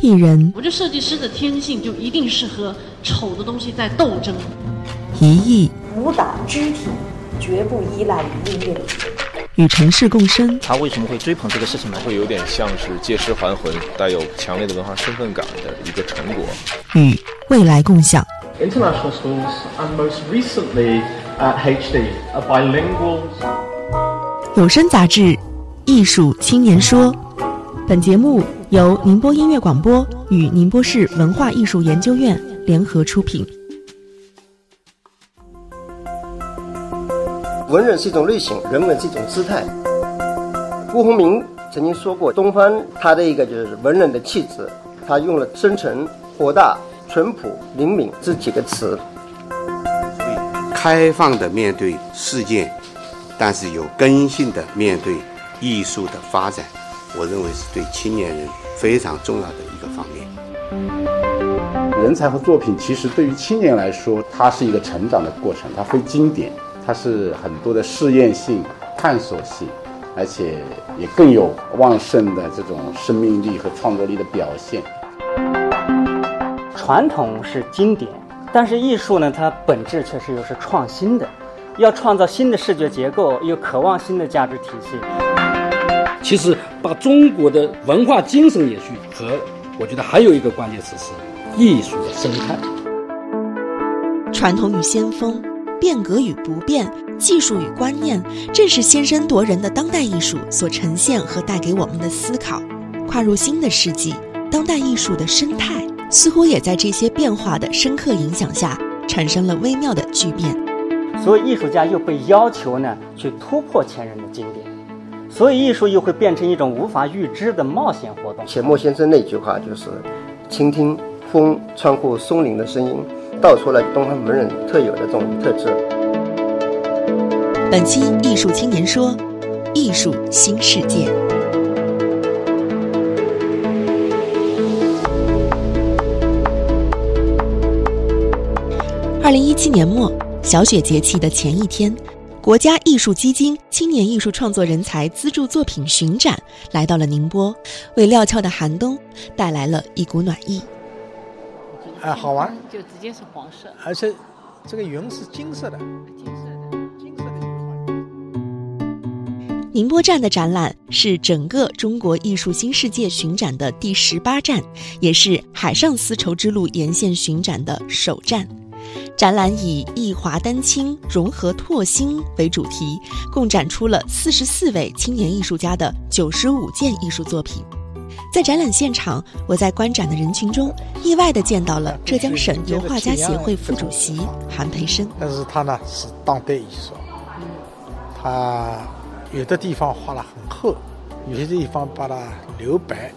艺人我这设计师的天性就一定是和丑的东西在斗争。一艺舞蹈肢体绝不依赖于音乐。与城市共生，他为什么会追捧这个事情呢？会有点像是借尸还魂，带有强烈的文化身份感的一个成果。与未来共享。International schools and most recently at HD are bilingual. 有声杂志《艺术青年说》，本节目由宁波音乐广播与宁波市文化艺术研究院联合出品。文人是一种类型，人文是一种姿态。辜鸿铭曾经说过，东方他的一个就是文人的气质，他用了深沉、博大、淳朴、灵敏这几个词。开放的面对世界，但是有根性的面对艺术的发展，我认为是对青年人非常重要的一个方面。人才和作品其实对于青年来说，它是一个成长的过程，它非经典，它是很多的试验性、探索性，而且也更有旺盛的这种生命力和创作力的表现。传统是经典，但是艺术呢，它本质确实又是创新的，要创造新的视觉结构，又渴望新的价值体系。其实把中国的文化精神延续和，我觉得还有一个关键词是艺术的生态。传统与先锋，变革与不变，技术与观念，正是先声夺人的当代艺术所呈现和带给我们的思考。跨入新的世纪，当代艺术的生态似乎也在这些变化的深刻影响下，产生了微妙的巨变。所以艺术家又被要求呢去突破前人的经典，所以艺术又会变成一种无法预知的冒险活动。钱穆先生那句话就是：“倾听风穿过松林的声音。”道出了东方文人特有的这种特质。本期《艺术青年说》，艺术新世界。二零一七年末，小雪节气的前一天，国家艺术基金青年艺术创作人才资助作品巡展来到了宁波，为料峭的寒冬带来了一股暖意。哎，好玩，就直接是黄色，而且这个云是金色的，金色的，金色的云。宁波站的展览是整个中国艺术新世界巡展的第十八站，也是海上丝绸之路沿线巡展的首站。展览以“一华丹青，融合拓新”为主题，共展出了四十四位青年艺术家的九十五件艺术作品。在展览现场，我在观展的人群中意外地见到了浙江省油画家协会副主席韩培生。但是他呢是当代艺术，他有的地方画了很厚，有些地方把它留白，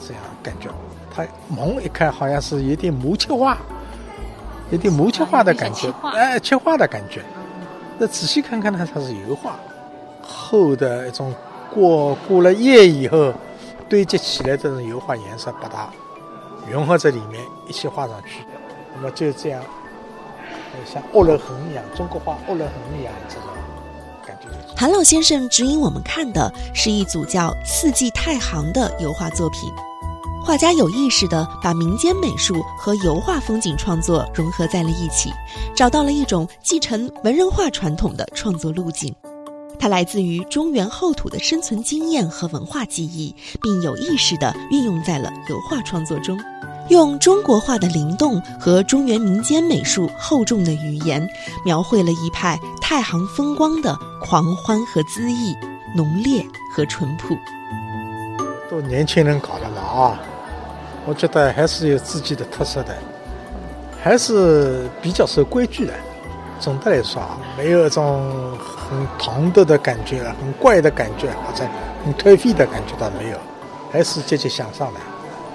这样感觉。他蒙一看好像是有点木漆画，有点模切画的感觉，哎，切画的感觉。那仔细看看呢，它是油画，厚的一种过过了夜以后。堆积起来这种油画颜色，把它融合在里面，一起画上去。那么就这样，像欧乐痕一样，中国画欧乐痕一样这种感觉。韩老先生指引我们看的是一组叫《四季太行》的油画作品。画家有意识地把民间美术和油画风景创作融合在了一起，找到了一种继承文人画传统的创作路径。它来自于中原后土的生存经验和文化记忆，并有意识地运用在了油画创作中，用中国画的灵动和中原民间美术厚重的语言，描绘了一派太行风光的狂欢和恣意、浓烈和淳朴。都年轻人搞的嘛啊，我觉得还是有自己的特色的，还是比较守规矩的。总的来说啊，没有一种很唐突的感觉，很怪的感觉，或者很颓废的感觉倒没有，还是积极向上的。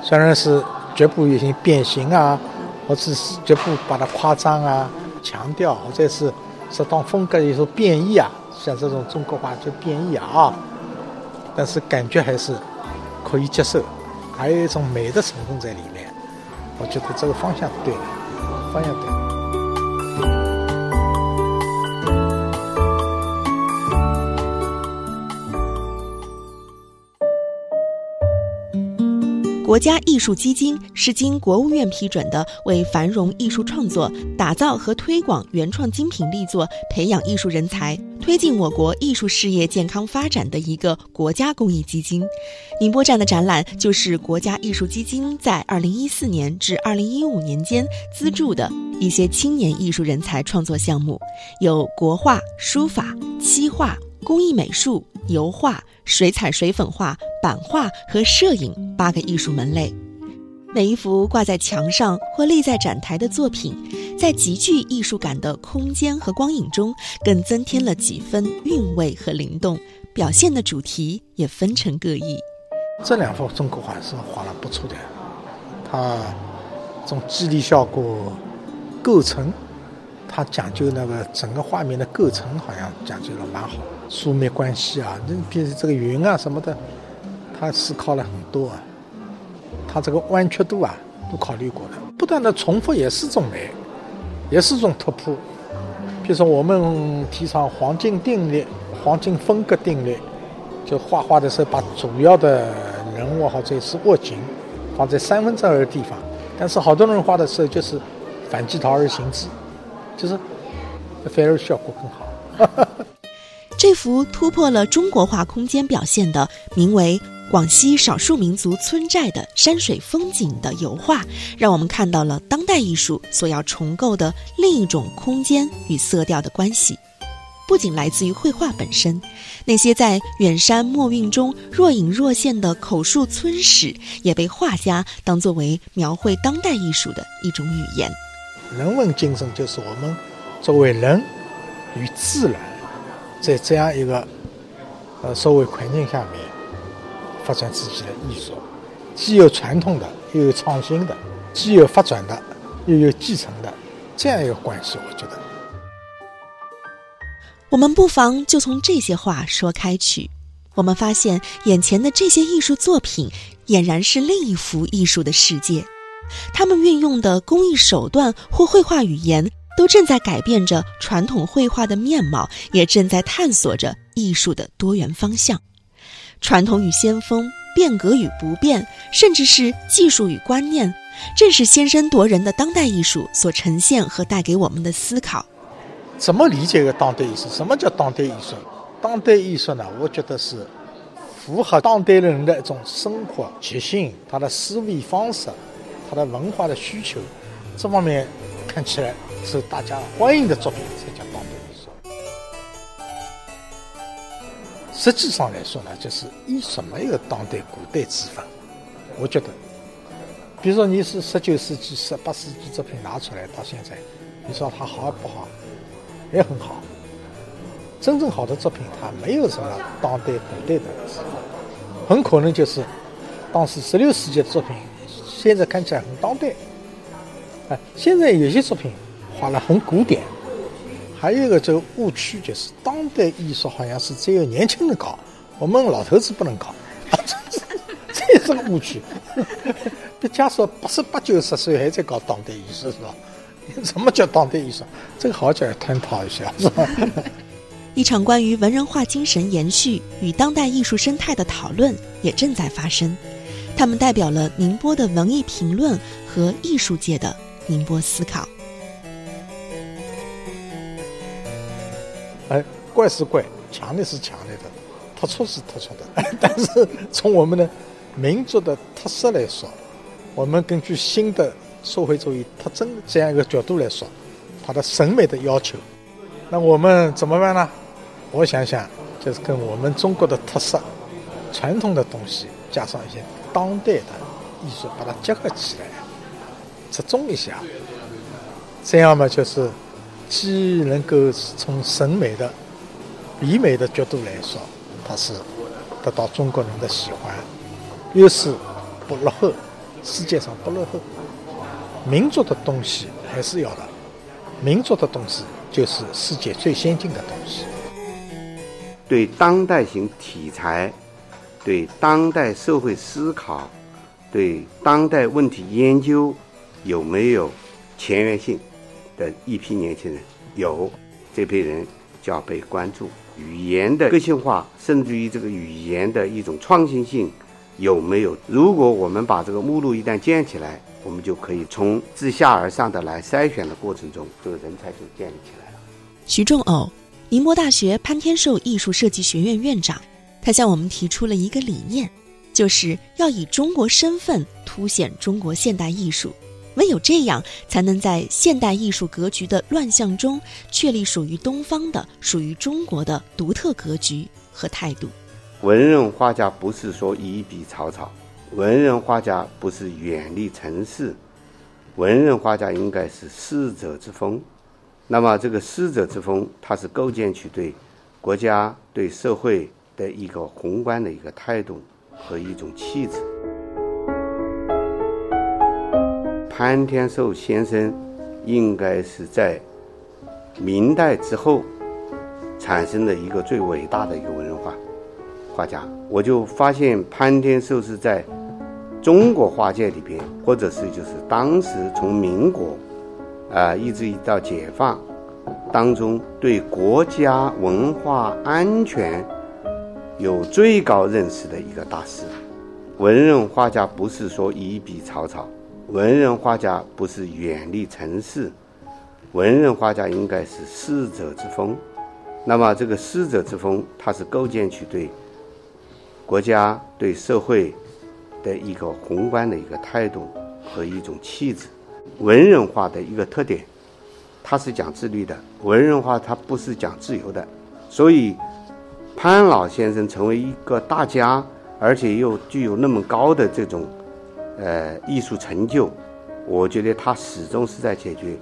虽然是绝不有些变形啊，或者是绝不把它夸张啊、强调，或者是适当风格有所变异啊，像这种中国画就变异啊，但是感觉还是可以接受，还有一种美的成分在里面。我觉得这个方向对，方向对。国家艺术基金是经国务院批准的，为繁荣艺术创作、打造和推广原创精品力作、培养艺术人才、推进我国艺术事业健康发展的一个国家公益基金。宁波站的展览就是国家艺术基金在2014年至2015年间资助的一些青年艺术人才创作项目，有国画、书法、漆画、工艺美术。油画、水彩、水粉画、版画和摄影八个艺术门类，每一幅挂在墙上或立在展台的作品，在极具艺术感的空间和光影中，更增添了几分韵味和灵动。表现的主题也分成各异。这两幅中国画是画了不错的，它从肌理效果、构成。它讲究那个整个画面的构成，好像讲究的蛮好，疏密关系啊，那比如这个云啊什么的，他思考了很多啊。他这个弯曲度啊，都考虑过了。不断的重复也是种美，也是种突破。比如说我们提倡黄金定律、黄金分割定律，就画画的时候把主要的人物或者是握景放在三分之二的地方，但是好多人画的时候就是反其道而行之。就是反而效果更好。这幅突破了中国画空间表现的名为“广西少数民族村寨的山水风景”的油画，让我们看到了当代艺术所要重构的另一种空间与色调的关系。不仅来自于绘画本身，那些在远山墨韵中若隐若现的口述村史，也被画家当作为描绘当代艺术的一种语言。人文精神就是我们作为人与自然，在这样一个呃社会环境下面发展自己的艺术，既有传统的，又有创新的，既有发展的，又有继承的这样一个关系。我觉得，我们不妨就从这些话说开去。我们发现眼前的这些艺术作品，俨然是另一幅艺术的世界。他们运用的工艺手段或绘画语言，都正在改变着传统绘画的面貌，也正在探索着艺术的多元方向。传统与先锋，变革与不变，甚至是技术与观念，正是先声夺人的当代艺术所呈现和带给我们的思考。怎么理解个当代艺术？什么叫当代艺术？当代艺术呢？我觉得是符合当代人的一种生活习性，他的思维方式。他的文化的需求，这方面看起来是大家欢迎的作品才叫实际上来说呢，就是艺术没有当代、古代之分。我觉得，比如说你是十九世纪、十八世纪作品拿出来到现在，你说它好不好？也很好。真正好的作品，它没有什么当代、古代的之分，很可能就是当时十六世纪的作品。现在看起来很当代，啊，现在有些作品画了很古典，还有一个这个误区就是当代艺术好像是只有年轻人搞，我们老头子不能搞，这也是个误区。别家说八十八九十岁还在搞当代艺术是吧？什么叫当代艺术？这个好要探讨一下是吧？一场关于文人画精神延续与当代艺术生态的讨论也正在发生。他们代表了宁波的文艺评论和艺术界的宁波思考。哎，怪是怪，强烈是强烈的，突出是突出的。但是从我们的民族的特色来说，我们根据新的社会主义特征这样一个角度来说，它的审美的要求，那我们怎么办呢？我想想，就是跟我们中国的特色、传统的东西加上一些。当代的艺术把它结合起来，折中一下，这样嘛，就是既能够从审美的、比美的角度来说，它是得到中国人的喜欢，又是不落后，世界上不落后。民族的东西还是要的，民族的东西就是世界最先进的东西。对当代型题材。对当代社会思考、对当代问题研究有没有前沿性的一批年轻人？有，这批人就要被关注。语言的个性化，甚至于这个语言的一种创新性，有没有？如果我们把这个目录一旦建起来，我们就可以从自下而上的来筛选的过程中，这个人才就建立起来了。徐仲偶，宁波大学潘天寿艺术设计学院院长，他向我们提出了一个理念，就是要以中国身份凸显中国现代艺术。唯有这样，才能在现代艺术格局的乱象中，确立属于东方的、属于中国的独特格局和态度。文人画家不是说一笔草草，文人画家不是远离尘世，文人画家应该是逝者之风。那么，这个逝者之风，它是构建起对国家、对社会的一个宏观的一个态度和一种气质。潘天寿先生应该是在明代之后产生的一个最伟大的一个文人画画家。我就发现潘天寿是在中国画界里边，或者是就是当时从民国啊一直到解放当中，对国家文化安全有最高认识的一个大师。文人画家不是说一笔草草。文人画家不是远离尘世，文人画家应该是师者之风。那么，这个师者之风，它是构建起对国家、对社会的一个宏观的一个态度和一种气质。文人画的一个特点，它是讲自律的；文人画它不是讲自由的。所以，潘老先生成为一个大家，而且又具有那么高的这种。呃，艺术成就，我觉得他始终是在解决，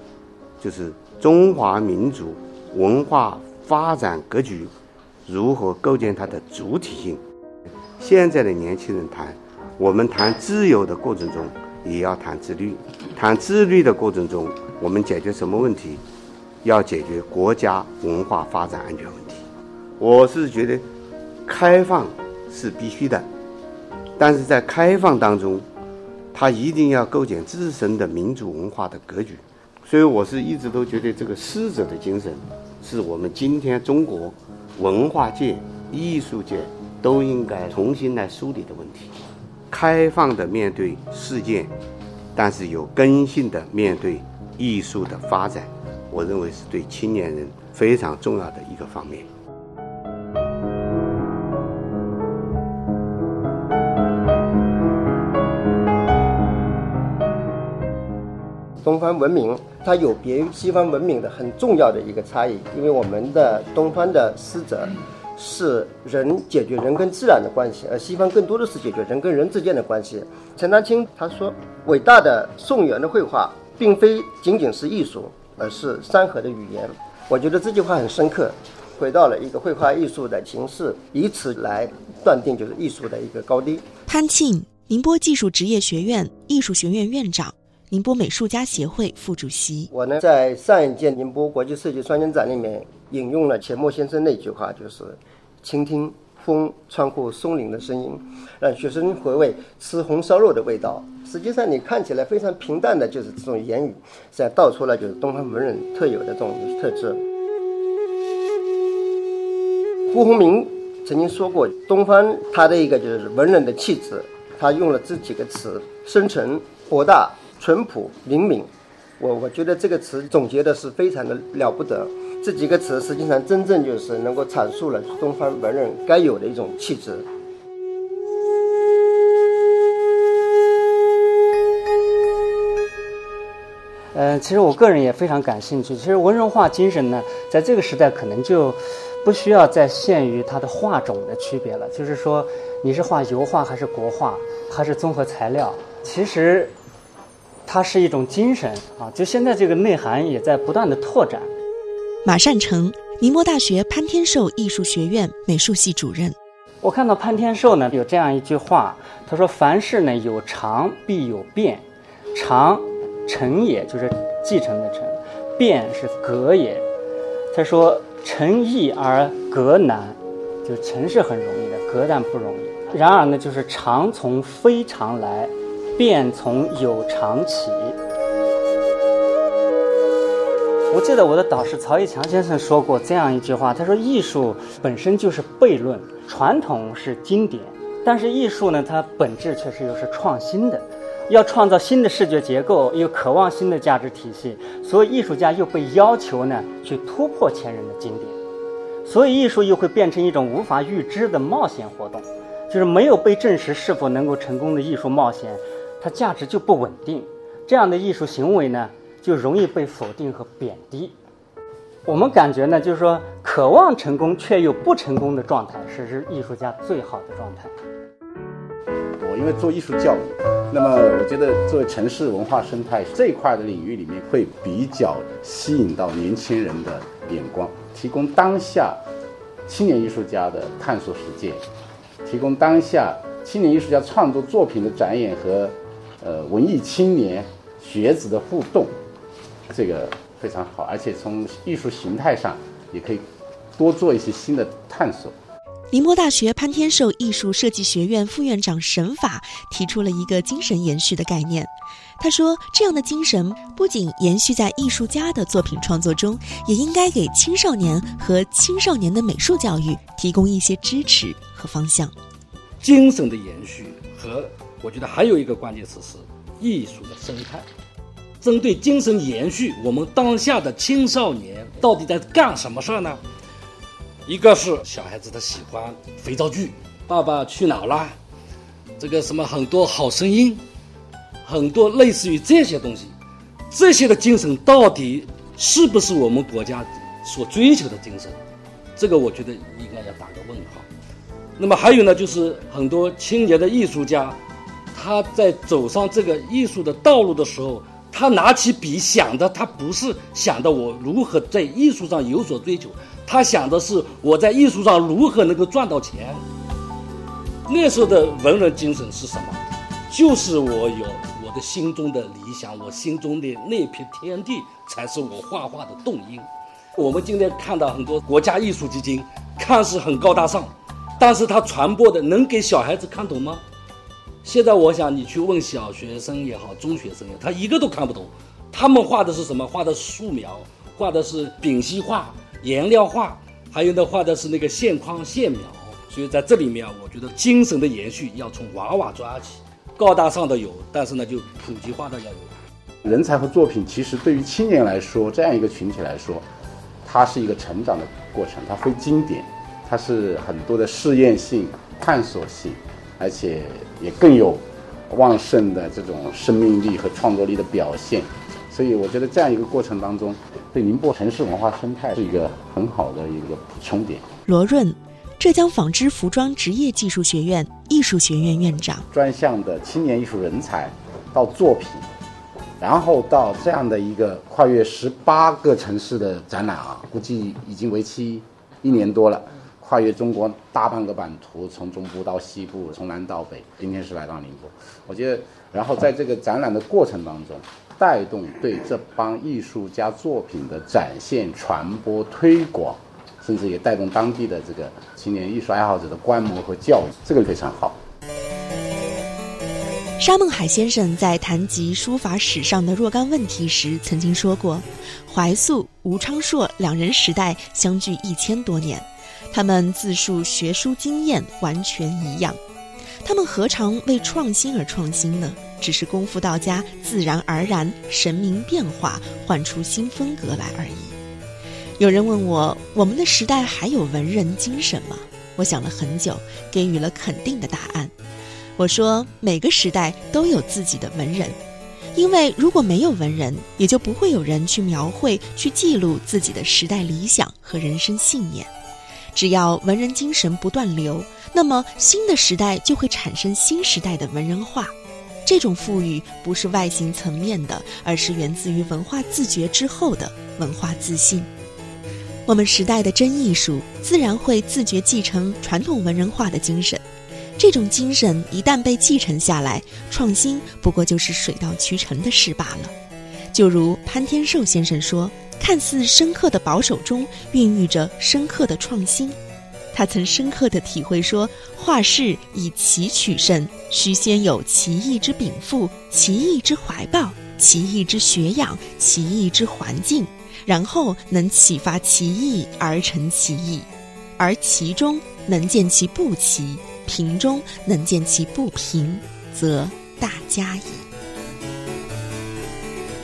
就是中华民族文化发展格局如何构建它的主体性。现在的年轻人谈，我们谈自由的过程中，也要谈自律；谈自律的过程中，我们解决什么问题？要解决国家文化发展安全问题。我是觉得，开放是必须的，但是在开放当中。他一定要构建自身的民族文化的格局，所以我是一直都觉得这个师者的精神，是我们今天中国文化界、艺术界都应该重新来梳理的问题。开放的面对世界，但是有根性的面对艺术的发展，我认为是对青年人非常重要的一个方面。东方文明它有别于西方文明的很重要的一个差异，因为我们的东方的师者是人解决人跟自然的关系，而西方更多的是解决人跟人之间的关系。陈丹青他说：“伟大的宋元的绘画，并非仅仅是艺术，而是山河的语言。”我觉得这句话很深刻，回到了一个绘画艺术的形式，以此来断定就是艺术的一个高低。潘庆，宁波技术职业学院艺术学院院长。宁波美术家协会副主席，我呢在上一届宁波国际设计双年展里面引用了钱默先生那句话，就是倾听风穿过松林的声音，让学生回味吃红烧肉的味道。实际上，你看起来非常平淡的，就是这种言语，实际上道出了就是东方文人特有的这种特质。辜鸿铭曾经说过，东方他的一个就是文人的气质，他用了这几个词：深沉、博大。淳朴灵敏，我我觉得这个词总结的是非常的了不得。这几个词实际上真正就是能够阐述了东方文人该有的一种气质。呃，其实我个人也非常感兴趣。其实文人画精神呢，在这个时代可能就不需要再限于它的画种的区别了。就是说，你是画油画还是国画，还是综合材料？其实。它是一种精神啊，就现在这个内涵也在不断的拓展。马善成，宁波大学潘天寿艺术学院美术系主任。我看到潘天寿呢有这样一句话，他说：“凡事呢有常必有变，常成也就是继承的成，变是革也。”他说：“成易而革难，就成是很容易的，革但不容易。然而呢，就是常从非常来。”便从有常起。我记得我的导师曹一强先生说过这样一句话，他说：“艺术本身就是悖论，传统是经典，但是艺术呢，它本质确实又是创新的，要创造新的视觉结构，又渴望新的价值体系，所以艺术家又被要求呢去突破前人的经典，所以艺术又会变成一种无法预知的冒险活动，就是没有被证实是否能够成功的艺术冒险，它价值就不稳定，这样的艺术行为呢就容易被否定和贬低。我们感觉呢，就是说，渴望成功却又不成功的状态，是是艺术家最好的状态。我因为做艺术教育，那么我觉得作为城市文化生态这一块的领域里面，会比较吸引到年轻人的眼光，提供当下青年艺术家的探索实践，提供当下青年艺术家创作作品的展演和呃文艺青年学子的互动，这个非常好，而且从艺术形态上也可以多做一些新的探索。宁波大学潘天寿艺术设计学院副院长沈法提出了一个精神延续的概念。他说，这样的精神不仅延续在艺术家的作品创作中，也应该给青少年和青少年的美术教育提供一些支持和方向。精神的延续和我觉得还有一个关键词是艺术的生态。针对精神延续，我们当下的青少年到底在干什么事儿呢？一个是小孩子他喜欢肥皂剧，《爸爸去哪儿啦》，这个什么很多好声音，很多类似于这些东西，这些的精神到底是不是我们国家所追求的精神？这个我觉得应该要打个问号。那么还有呢，就是很多青年的艺术家，他在走上这个艺术的道路的时候，他拿起笔想的，他不是想的我如何在艺术上有所追求。他想的是我在艺术上如何能够赚到钱。那时候的文人精神是什么？就是我有我的心中的理想，我心中的那片天地才是我画画的动因。我们今天看到很多国家艺术基金，看似很高大上，但是它传播的能给小孩子看懂吗？现在我想你去问小学生也好，中学生也好，他一个都看不懂。他们画的是什么？画的素描，画的是丙烯画。颜料画，还有呢，画的是那个线框线描，所以在这里面啊，我觉得精神的延续要从娃娃抓起，高大上的有，但是呢，就普及化的要有。人才和作品其实对于青年来说，这样一个群体来说，它是一个成长的过程，它非经典，它是很多的试验性、探索性，而且也更有旺盛的这种生命力和创作力的表现。所以我觉得这样一个过程当中，对宁波城市文化生态是一个很好的一个补充点。罗润，浙江纺织服装职业技术学院艺术学院院长。专项的青年艺术人才到作品，然后到这样的一个跨越十八个城市的展览啊，估计已经为期一年多了，跨越中国大半个版图，从中部到西部，从南到北，今天是来到宁波。我觉得，然后在这个展览的过程当中。带动对这帮艺术家作品的展现、传播、推广，甚至也带动当地的这个青年艺术爱好者的观摩和教育，这个非常好。沙孟海先生在谈及书法史上的若干问题时，曾经说过：“怀素、吴昌硕两人时代相距一千多年，他们自述学书经验完全一样，他们何尝为创新而创新呢？”只是功夫到家，自然而然，神明变化，换出新风格来而已。有人问我，我们的时代还有文人精神吗？我想了很久，给予了肯定的答案。我说，每个时代都有自己的文人，因为如果没有文人，也就不会有人去描绘、去记录自己的时代理想和人生信念。只要文人精神不断流，那么新的时代就会产生新时代的文人画。这种富裕不是外形层面的，而是源自于文化自觉之后的文化自信。我们时代的真艺术自然会自觉继承传统文人画的精神。这种精神一旦被继承下来，创新不过就是水到渠成的事罢了。就如潘天寿先生说：“看似深刻的保守中，孕育着深刻的创新。”他曾深刻的体会说：“画室以奇取胜，须先有奇异之禀赋、奇异之怀抱、奇异之学养、奇异之环境，然后能启发奇异而成奇异，而其中能见其不奇，平中能见其不平，则大家矣。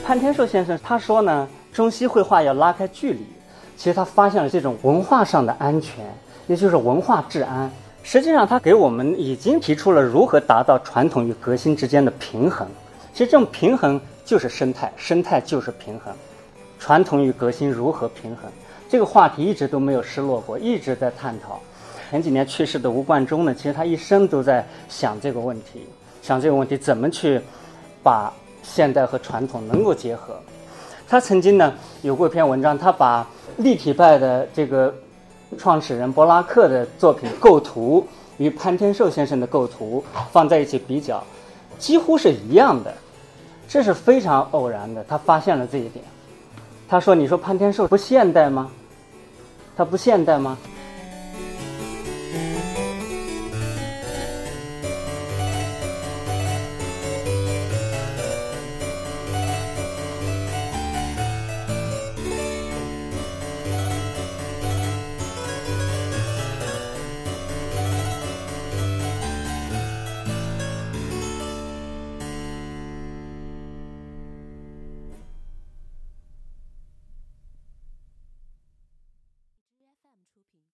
潘天寿先生他说呢，中西绘画要拉开距离。其实他发现了这种文化上的安全，也就是文化治安。实际上，他给我们已经提出了如何达到传统与革新之间的平衡。其实这种平衡就是生态，生态就是平衡。传统与革新如何平衡？这个话题一直都没有失落过，一直在探讨。前几年去世的吴冠中呢，其实他一生都在想这个问题，想这个问题怎么去把现代和传统能够结合。他曾经呢有过一篇文章，他把立体派的这个创始人柏拉克的作品构图与潘天寿先生的构图放在一起比较，几乎是一样的，这是非常偶然的。他发现了这一点，他说：“你说潘天寿不现代吗？他不现代吗？”